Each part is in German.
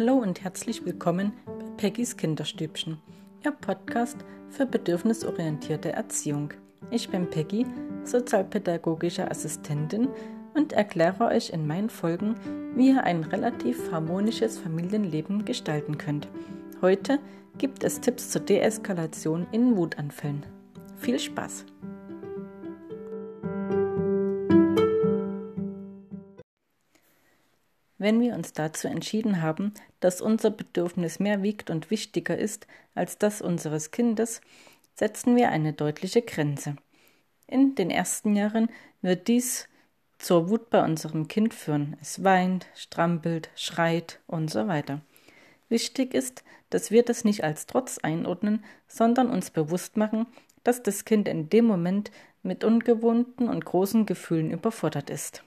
Hallo und herzlich willkommen bei Peggys Kinderstübchen, Ihr Podcast für bedürfnisorientierte Erziehung. Ich bin Peggy, sozialpädagogische Assistentin und erkläre euch in meinen Folgen, wie ihr ein relativ harmonisches Familienleben gestalten könnt. Heute gibt es Tipps zur Deeskalation in Wutanfällen. Viel Spaß! Wenn wir uns dazu entschieden haben, dass unser Bedürfnis mehr wiegt und wichtiger ist als das unseres Kindes, setzen wir eine deutliche Grenze. In den ersten Jahren wird dies zur Wut bei unserem Kind führen. Es weint, strampelt, schreit und so weiter. Wichtig ist, dass wir das nicht als Trotz einordnen, sondern uns bewusst machen, dass das Kind in dem Moment mit ungewohnten und großen Gefühlen überfordert ist.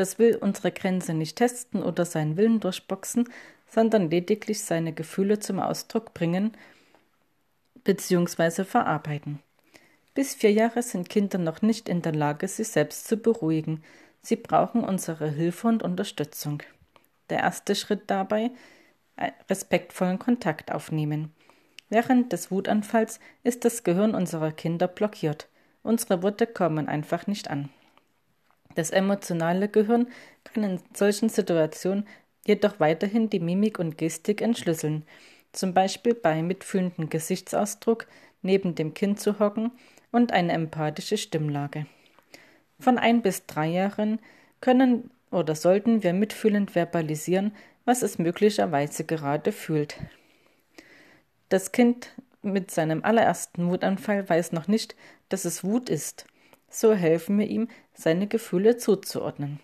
Das will unsere Grenze nicht testen oder seinen Willen durchboxen, sondern lediglich seine Gefühle zum Ausdruck bringen bzw. verarbeiten. Bis vier Jahre sind Kinder noch nicht in der Lage, sich selbst zu beruhigen. Sie brauchen unsere Hilfe und Unterstützung. Der erste Schritt dabei, respektvollen Kontakt aufnehmen. Während des Wutanfalls ist das Gehirn unserer Kinder blockiert. Unsere Worte kommen einfach nicht an. Das emotionale Gehirn kann in solchen Situationen jedoch weiterhin die Mimik und Gestik entschlüsseln, zum Beispiel bei mitfühlendem Gesichtsausdruck neben dem Kind zu hocken und eine empathische Stimmlage. Von ein bis drei Jahren können oder sollten wir mitfühlend verbalisieren, was es möglicherweise gerade fühlt. Das Kind mit seinem allerersten Wutanfall weiß noch nicht, dass es Wut ist so helfen wir ihm, seine Gefühle zuzuordnen.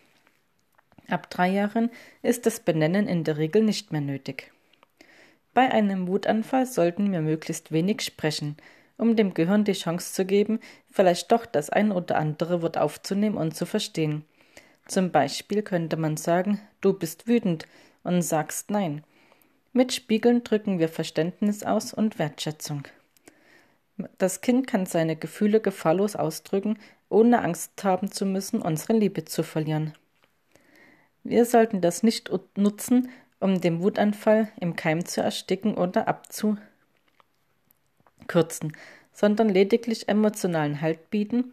Ab drei Jahren ist das Benennen in der Regel nicht mehr nötig. Bei einem Wutanfall sollten wir möglichst wenig sprechen, um dem Gehirn die Chance zu geben, vielleicht doch das ein oder andere Wort aufzunehmen und zu verstehen. Zum Beispiel könnte man sagen, du bist wütend und sagst nein. Mit Spiegeln drücken wir Verständnis aus und Wertschätzung. Das Kind kann seine Gefühle gefahrlos ausdrücken, ohne Angst haben zu müssen, unsere Liebe zu verlieren. Wir sollten das nicht nutzen, um den Wutanfall im Keim zu ersticken oder abzukürzen, sondern lediglich emotionalen Halt bieten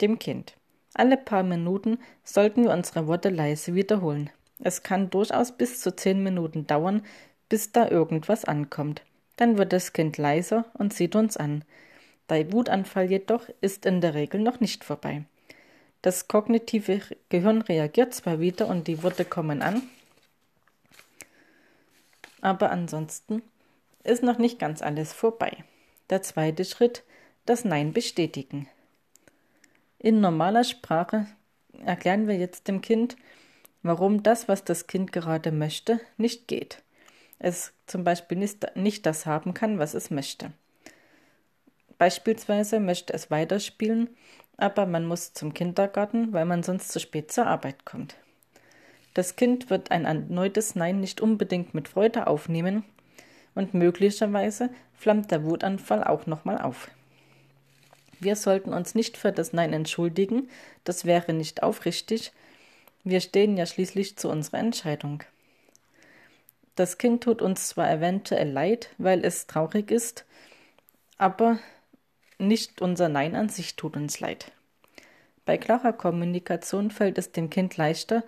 dem Kind. Alle paar Minuten sollten wir unsere Worte leise wiederholen. Es kann durchaus bis zu zehn Minuten dauern, bis da irgendwas ankommt. Dann wird das Kind leiser und sieht uns an. Der Wutanfall jedoch ist in der Regel noch nicht vorbei. Das kognitive Gehirn reagiert zwar wieder und die Worte kommen an, aber ansonsten ist noch nicht ganz alles vorbei. Der zweite Schritt, das Nein bestätigen. In normaler Sprache erklären wir jetzt dem Kind, warum das, was das Kind gerade möchte, nicht geht es zum Beispiel nicht das haben kann, was es möchte. Beispielsweise möchte es weiterspielen, aber man muss zum Kindergarten, weil man sonst zu spät zur Arbeit kommt. Das Kind wird ein erneutes Nein nicht unbedingt mit Freude aufnehmen und möglicherweise flammt der Wutanfall auch nochmal auf. Wir sollten uns nicht für das Nein entschuldigen, das wäre nicht aufrichtig. Wir stehen ja schließlich zu unserer Entscheidung. Das Kind tut uns zwar eventuell leid, weil es traurig ist, aber nicht unser Nein an sich tut uns leid. Bei klarer Kommunikation fällt es dem Kind leichter,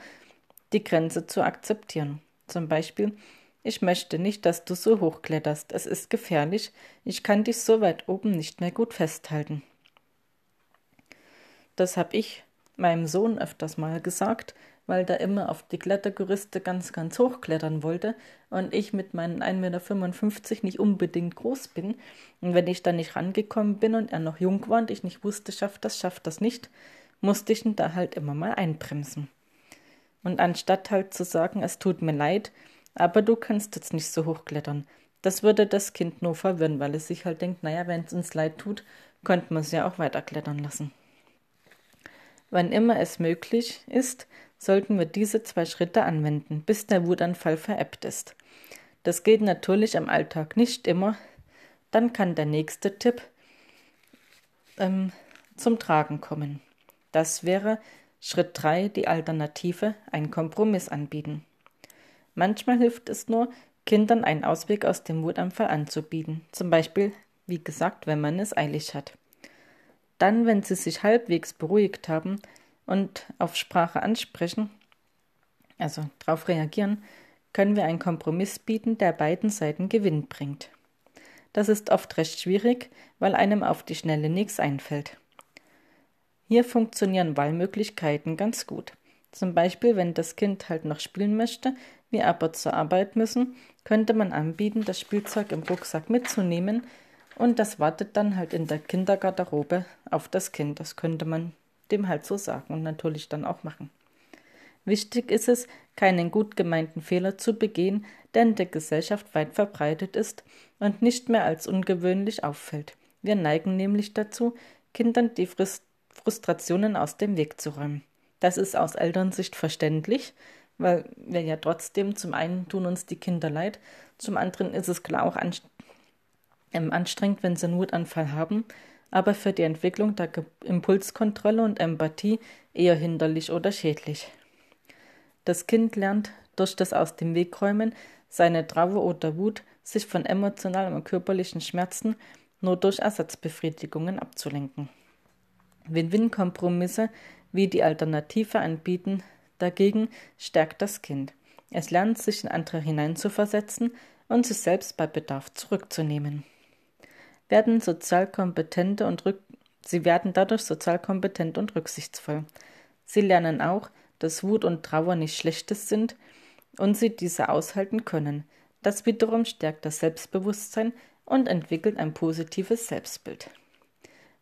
die Grenze zu akzeptieren. Zum Beispiel, ich möchte nicht, dass du so hochkletterst, es ist gefährlich, ich kann dich so weit oben nicht mehr gut festhalten. Das habe ich meinem Sohn öfters mal gesagt, weil der immer auf die Klettergerüste ganz, ganz hoch klettern wollte und ich mit meinen 1,55 Meter nicht unbedingt groß bin. Und wenn ich da nicht rangekommen bin und er noch jung war und ich nicht wusste, schafft das, schafft das nicht, musste ich ihn da halt immer mal einbremsen. Und anstatt halt zu sagen, es tut mir leid, aber du kannst jetzt nicht so hoch klettern, das würde das Kind nur verwirren, weil es sich halt denkt, naja, wenn es uns leid tut, könnte man es ja auch weiter klettern lassen. Wann immer es möglich ist, sollten wir diese zwei Schritte anwenden, bis der Wutanfall verebbt ist. Das geht natürlich im Alltag nicht immer. Dann kann der nächste Tipp ähm, zum Tragen kommen. Das wäre Schritt 3, die Alternative, ein Kompromiss anbieten. Manchmal hilft es nur, Kindern einen Ausweg aus dem Wutanfall anzubieten, zum Beispiel, wie gesagt, wenn man es eilig hat. Dann, wenn sie sich halbwegs beruhigt haben und auf Sprache ansprechen, also darauf reagieren, können wir einen Kompromiss bieten, der beiden Seiten Gewinn bringt. Das ist oft recht schwierig, weil einem auf die Schnelle nichts einfällt. Hier funktionieren Wahlmöglichkeiten ganz gut. Zum Beispiel, wenn das Kind halt noch spielen möchte, wir aber zur Arbeit müssen, könnte man anbieten, das Spielzeug im Rucksack mitzunehmen und das wartet dann halt in der Kindergarderobe auf das Kind. Das könnte man dem halt so sagen und natürlich dann auch machen. Wichtig ist es, keinen gut gemeinten Fehler zu begehen, der in der Gesellschaft weit verbreitet ist und nicht mehr als ungewöhnlich auffällt. Wir neigen nämlich dazu, Kindern die Frustrationen aus dem Weg zu räumen. Das ist aus Elternsicht verständlich, weil wir ja trotzdem zum einen tun uns die Kinder leid, zum anderen ist es klar auch ähm, anstrengend, wenn sie einen Wutanfall haben, aber für die Entwicklung der Impulskontrolle und Empathie eher hinderlich oder schädlich. Das Kind lernt durch das Aus dem Wegräumen seine Trauer oder Wut, sich von emotionalen und körperlichen Schmerzen nur durch Ersatzbefriedigungen abzulenken. Win-Win-Kompromisse wie die Alternative anbieten, dagegen stärkt das Kind. Es lernt, sich in andere hineinzuversetzen und sich selbst bei Bedarf zurückzunehmen. Werden sozial kompetente und rück Sie werden dadurch sozial kompetent und rücksichtsvoll. Sie lernen auch, dass Wut und Trauer nicht Schlechtes sind und sie diese aushalten können. Das wiederum stärkt das Selbstbewusstsein und entwickelt ein positives Selbstbild.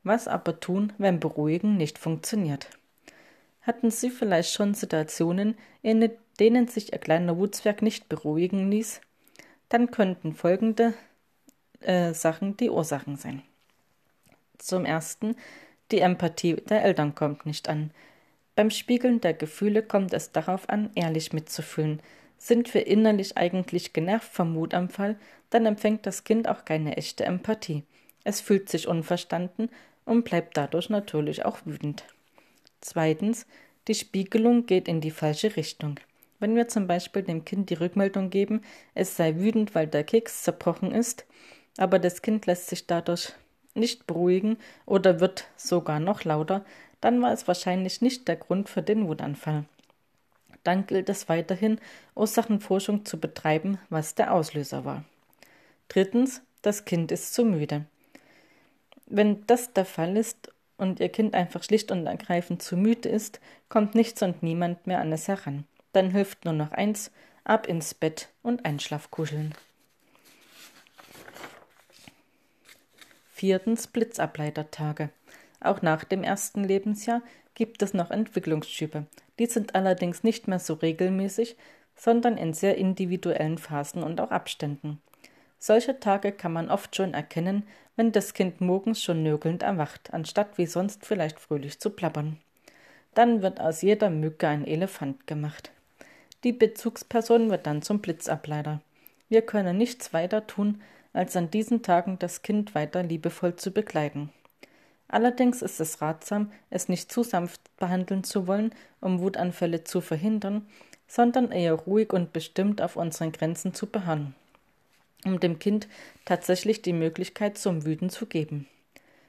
Was aber tun, wenn Beruhigen nicht funktioniert? Hatten Sie vielleicht schon Situationen, in denen sich Ihr kleiner Wutzwerg nicht beruhigen ließ? Dann könnten folgende äh, Sachen die Ursachen sein. Zum ersten, die Empathie der Eltern kommt nicht an. Beim Spiegeln der Gefühle kommt es darauf an, ehrlich mitzufühlen. Sind wir innerlich eigentlich genervt vom Wutanfall, dann empfängt das Kind auch keine echte Empathie. Es fühlt sich unverstanden und bleibt dadurch natürlich auch wütend. Zweitens, die Spiegelung geht in die falsche Richtung. Wenn wir zum Beispiel dem Kind die Rückmeldung geben, es sei wütend, weil der Keks zerbrochen ist, aber das Kind lässt sich dadurch nicht beruhigen oder wird sogar noch lauter, dann war es wahrscheinlich nicht der Grund für den Wutanfall. Dann gilt es weiterhin, Ursachenforschung zu betreiben, was der Auslöser war. Drittens, das Kind ist zu müde. Wenn das der Fall ist und Ihr Kind einfach schlicht und ergreifend zu müde ist, kommt nichts und niemand mehr an es heran. Dann hilft nur noch eins, ab ins Bett und Einschlafkuscheln. Viertens Blitzableitertage. Auch nach dem ersten Lebensjahr gibt es noch Entwicklungsschübe. Die sind allerdings nicht mehr so regelmäßig, sondern in sehr individuellen Phasen und auch Abständen. Solche Tage kann man oft schon erkennen, wenn das Kind morgens schon nörgelnd erwacht, anstatt wie sonst vielleicht fröhlich zu plappern. Dann wird aus jeder Mücke ein Elefant gemacht. Die Bezugsperson wird dann zum Blitzableiter. Wir können nichts weiter tun, als an diesen Tagen das Kind weiter liebevoll zu begleiten. Allerdings ist es ratsam, es nicht zu sanft behandeln zu wollen, um Wutanfälle zu verhindern, sondern eher ruhig und bestimmt auf unseren Grenzen zu beharren, um dem Kind tatsächlich die Möglichkeit zum Wüten zu geben.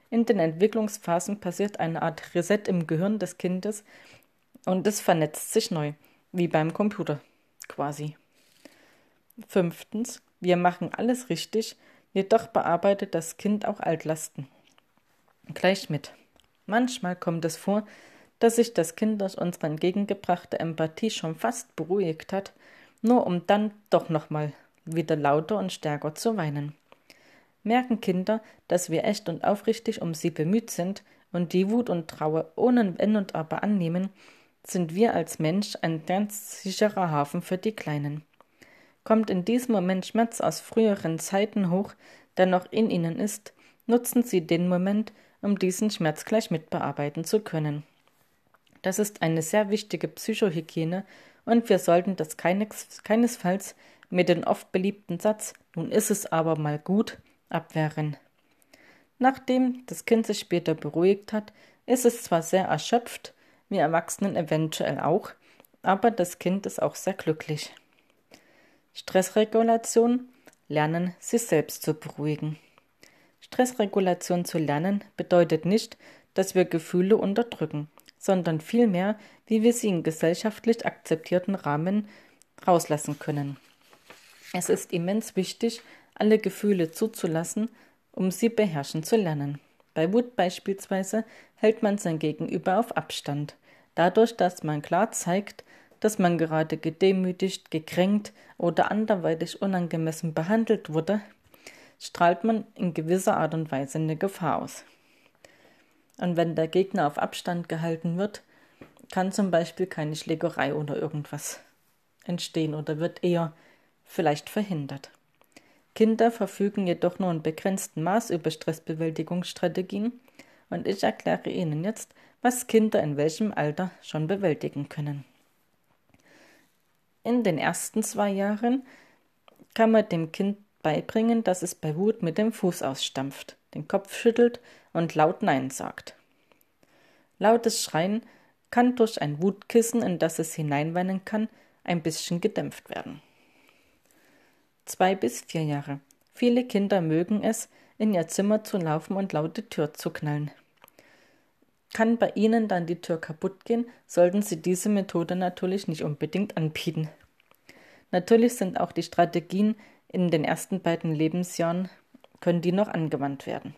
In den Entwicklungsphasen passiert eine Art Reset im Gehirn des Kindes und es vernetzt sich neu, wie beim Computer quasi. Fünftens, wir machen alles richtig, jedoch bearbeitet das Kind auch Altlasten gleich mit. Manchmal kommt es vor, dass sich das Kind durch unsere entgegengebrachte Empathie schon fast beruhigt hat, nur um dann doch nochmal wieder lauter und stärker zu weinen. Merken Kinder, dass wir echt und aufrichtig um sie bemüht sind und die Wut und Trauer ohne Wenn und Aber annehmen, sind wir als Mensch ein ganz sicherer Hafen für die Kleinen. Kommt in diesem Moment Schmerz aus früheren Zeiten hoch, der noch in ihnen ist, nutzen sie den Moment, um diesen Schmerz gleich mitbearbeiten zu können. Das ist eine sehr wichtige Psychohygiene und wir sollten das keines, keinesfalls mit dem oft beliebten Satz Nun ist es aber mal gut abwehren. Nachdem das Kind sich später beruhigt hat, ist es zwar sehr erschöpft, wir Erwachsenen eventuell auch, aber das Kind ist auch sehr glücklich. Stressregulation, lernen, sich selbst zu beruhigen. Stressregulation zu lernen bedeutet nicht, dass wir Gefühle unterdrücken, sondern vielmehr, wie wir sie in gesellschaftlich akzeptierten Rahmen rauslassen können. Es ist immens wichtig, alle Gefühle zuzulassen, um sie beherrschen zu lernen. Bei Wut beispielsweise hält man sein Gegenüber auf Abstand, dadurch, dass man klar zeigt, dass man gerade gedemütigt, gekränkt oder anderweitig unangemessen behandelt wurde, strahlt man in gewisser Art und Weise eine Gefahr aus. Und wenn der Gegner auf Abstand gehalten wird, kann zum Beispiel keine Schlägerei oder irgendwas entstehen oder wird eher vielleicht verhindert. Kinder verfügen jedoch nur in begrenztem Maß über Stressbewältigungsstrategien und ich erkläre Ihnen jetzt, was Kinder in welchem Alter schon bewältigen können. In den ersten zwei Jahren kann man dem Kind beibringen, dass es bei Wut mit dem Fuß ausstampft, den Kopf schüttelt und laut Nein sagt. Lautes Schreien kann durch ein Wutkissen, in das es hineinweinen kann, ein bisschen gedämpft werden. Zwei bis vier Jahre. Viele Kinder mögen es, in ihr Zimmer zu laufen und laute Tür zu knallen. Kann bei Ihnen dann die Tür kaputt gehen, sollten Sie diese Methode natürlich nicht unbedingt anbieten. Natürlich sind auch die Strategien in den ersten beiden Lebensjahren, können die noch angewandt werden.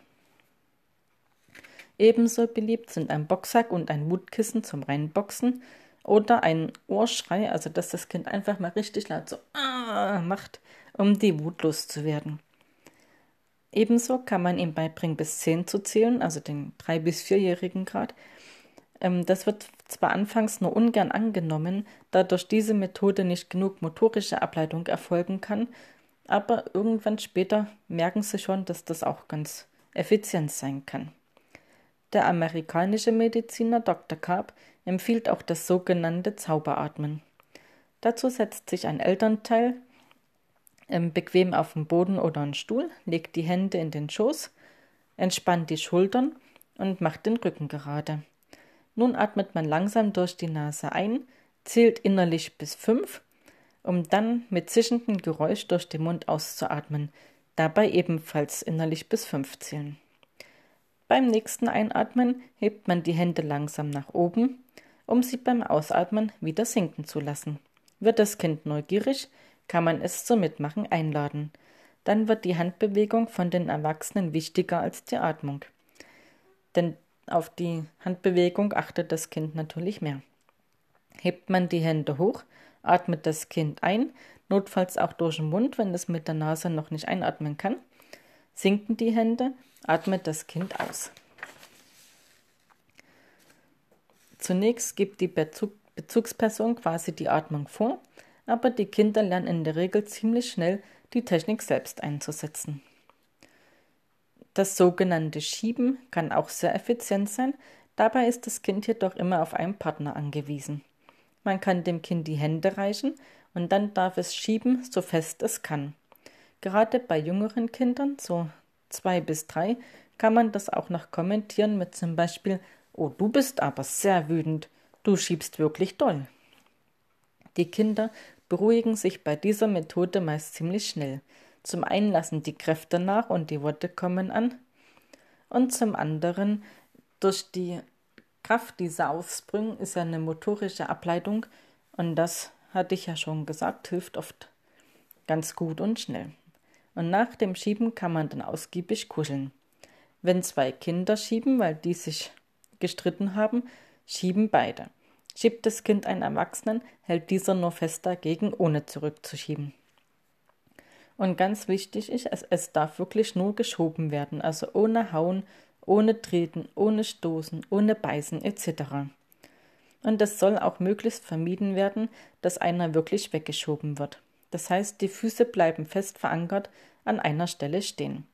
Ebenso beliebt sind ein Boxsack und ein Wutkissen zum Reinboxen oder ein Ohrschrei, also dass das Kind einfach mal richtig laut so ah macht, um die Wut loszuwerden. Ebenso kann man ihm beibringen, bis zehn zu zählen, also den drei- bis vierjährigen Grad. Ähm, das wird zwar anfangs nur ungern angenommen, da durch diese Methode nicht genug motorische Ableitung erfolgen kann, aber irgendwann später merken sie schon, dass das auch ganz effizient sein kann. Der amerikanische Mediziner Dr. Karp empfiehlt auch das sogenannte Zauberatmen. Dazu setzt sich ein Elternteil bequem auf den Boden oder einen Stuhl, legt die Hände in den Schoß, entspannt die Schultern und macht den Rücken gerade. Nun atmet man langsam durch die Nase ein, zählt innerlich bis fünf, um dann mit zischendem Geräusch durch den Mund auszuatmen, dabei ebenfalls innerlich bis fünf zählen. Beim nächsten Einatmen hebt man die Hände langsam nach oben, um sie beim Ausatmen wieder sinken zu lassen. Wird das Kind neugierig, kann man es zum Mitmachen einladen. Dann wird die Handbewegung von den Erwachsenen wichtiger als die Atmung. Denn auf die Handbewegung achtet das Kind natürlich mehr. Hebt man die Hände hoch, atmet das Kind ein, notfalls auch durch den Mund, wenn es mit der Nase noch nicht einatmen kann. Sinken die Hände, atmet das Kind aus. Zunächst gibt die Bezug Bezugsperson quasi die Atmung vor, aber die Kinder lernen in der Regel ziemlich schnell, die Technik selbst einzusetzen. Das sogenannte Schieben kann auch sehr effizient sein, dabei ist das Kind jedoch immer auf einen Partner angewiesen. Man kann dem Kind die Hände reichen und dann darf es schieben, so fest es kann. Gerade bei jüngeren Kindern, so zwei bis drei, kann man das auch noch kommentieren mit zum Beispiel Oh, du bist aber sehr wütend, du schiebst wirklich doll. Die Kinder beruhigen sich bei dieser Methode meist ziemlich schnell. Zum einen lassen die Kräfte nach und die Worte kommen an, und zum anderen durch die Kraft dieser Aufsprünge ist eine motorische Ableitung und das hatte ich ja schon gesagt, hilft oft ganz gut und schnell. Und nach dem Schieben kann man dann ausgiebig kuscheln. Wenn zwei Kinder schieben, weil die sich gestritten haben, schieben beide. Schiebt das Kind einen Erwachsenen, hält dieser nur fest dagegen, ohne zurückzuschieben. Und ganz wichtig ist, es, es darf wirklich nur geschoben werden, also ohne Hauen, ohne Treten, ohne Stoßen, ohne Beißen etc. Und es soll auch möglichst vermieden werden, dass einer wirklich weggeschoben wird. Das heißt, die Füße bleiben fest verankert an einer Stelle stehen.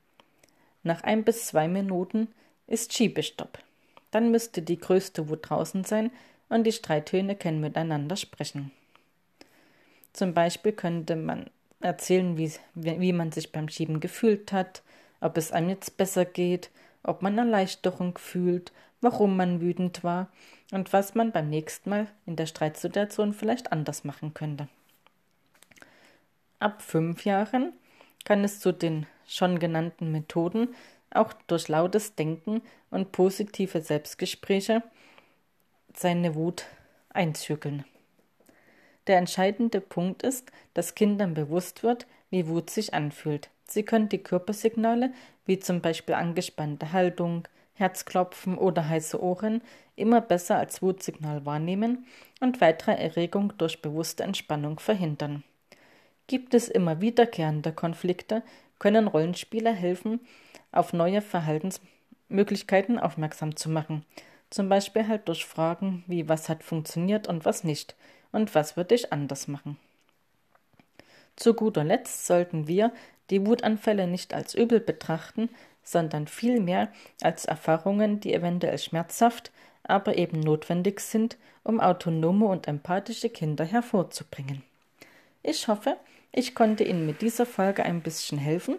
Nach ein bis zwei Minuten ist Schiebestopp. Dann müsste die größte Wut draußen sein und die Streittöne können miteinander sprechen. Zum Beispiel könnte man erzählen, wie, wie man sich beim Schieben gefühlt hat, ob es einem jetzt besser geht, ob man Erleichterung fühlt, warum man wütend war und was man beim nächsten Mal in der Streitsituation vielleicht anders machen könnte. Ab fünf Jahren kann es zu den schon genannten Methoden auch durch lautes Denken und positive Selbstgespräche seine Wut einzügeln. Der entscheidende Punkt ist, dass Kindern bewusst wird, wie Wut sich anfühlt. Sie können die Körpersignale, wie zum Beispiel angespannte Haltung, Herzklopfen oder heiße Ohren, immer besser als Wutsignal wahrnehmen und weitere Erregung durch bewusste Entspannung verhindern. Gibt es immer wiederkehrende Konflikte, können Rollenspieler helfen, auf neue Verhaltensmöglichkeiten aufmerksam zu machen. Zum Beispiel halt durch Fragen wie was hat funktioniert und was nicht und was würde ich anders machen. Zu guter Letzt sollten wir die Wutanfälle nicht als übel betrachten, sondern vielmehr als Erfahrungen, die eventuell schmerzhaft, aber eben notwendig sind, um autonome und empathische Kinder hervorzubringen. Ich hoffe, ich konnte Ihnen mit dieser Folge ein bisschen helfen,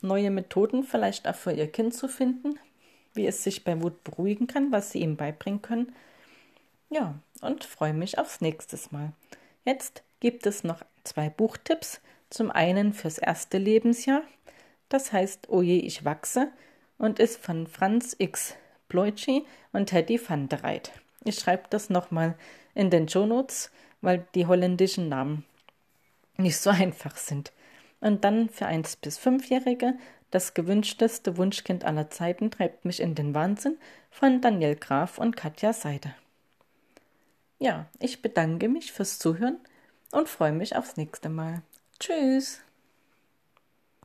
neue Methoden vielleicht auch für Ihr Kind zu finden, wie es sich bei Wut beruhigen kann, was Sie ihm beibringen können. Ja, und freue mich aufs nächste Mal. Jetzt gibt es noch zwei Buchtipps. Zum einen fürs erste Lebensjahr, das heißt Oje, ich wachse und ist von Franz X. Bloici und Teddy van der Reit. Ich schreibe das nochmal in den Shownotes, weil die holländischen Namen nicht so einfach sind. Und dann für 1- bis 5-Jährige das gewünschteste Wunschkind aller Zeiten treibt mich in den Wahnsinn von Daniel Graf und Katja Seide. Ja, ich bedanke mich fürs Zuhören und freue mich aufs nächste Mal. Tschüss!